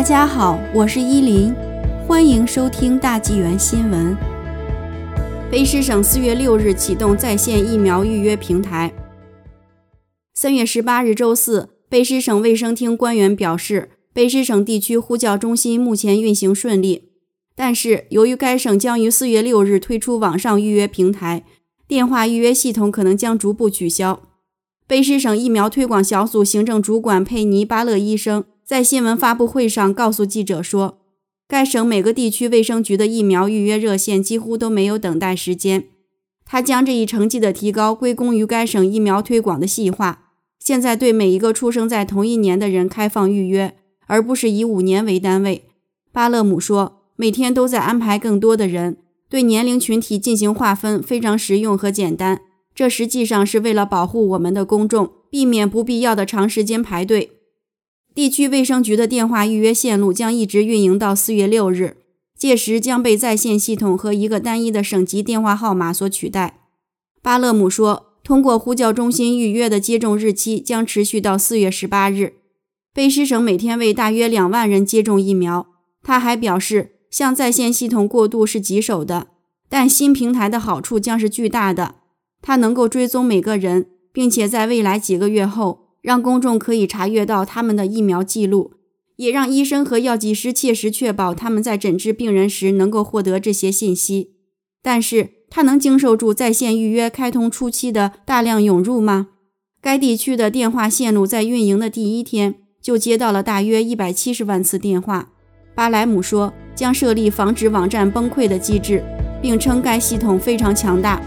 大家好，我是依林，欢迎收听大纪元新闻。卑诗省四月六日启动在线疫苗预约平台。三月十八日周四，卑诗省卫生厅官员表示，卑诗省地区呼叫中心目前运行顺利，但是由于该省将于四月六日推出网上预约平台，电话预约系统可能将逐步取消。卑诗省疫苗推广小组行政主管佩尼巴勒医生。在新闻发布会上告诉记者说，该省每个地区卫生局的疫苗预约热线几乎都没有等待时间。他将这一成绩的提高归功于该省疫苗推广的细化。现在对每一个出生在同一年的人开放预约，而不是以五年为单位。巴勒姆说，每天都在安排更多的人，对年龄群体进行划分非常实用和简单。这实际上是为了保护我们的公众，避免不必要的长时间排队。地区卫生局的电话预约线路将一直运营到四月六日，届时将被在线系统和一个单一的省级电话号码所取代。巴勒姆说，通过呼叫中心预约的接种日期将持续到四月十八日。卑诗省每天为大约两万人接种疫苗。他还表示，向在线系统过渡是棘手的，但新平台的好处将是巨大的。它能够追踪每个人，并且在未来几个月后。让公众可以查阅到他们的疫苗记录，也让医生和药剂师切实确保他们在诊治病人时能够获得这些信息。但是，他能经受住在线预约开通初期的大量涌入吗？该地区的电话线路在运营的第一天就接到了大约一百七十万次电话。巴莱姆说，将设立防止网站崩溃的机制，并称该系统非常强大。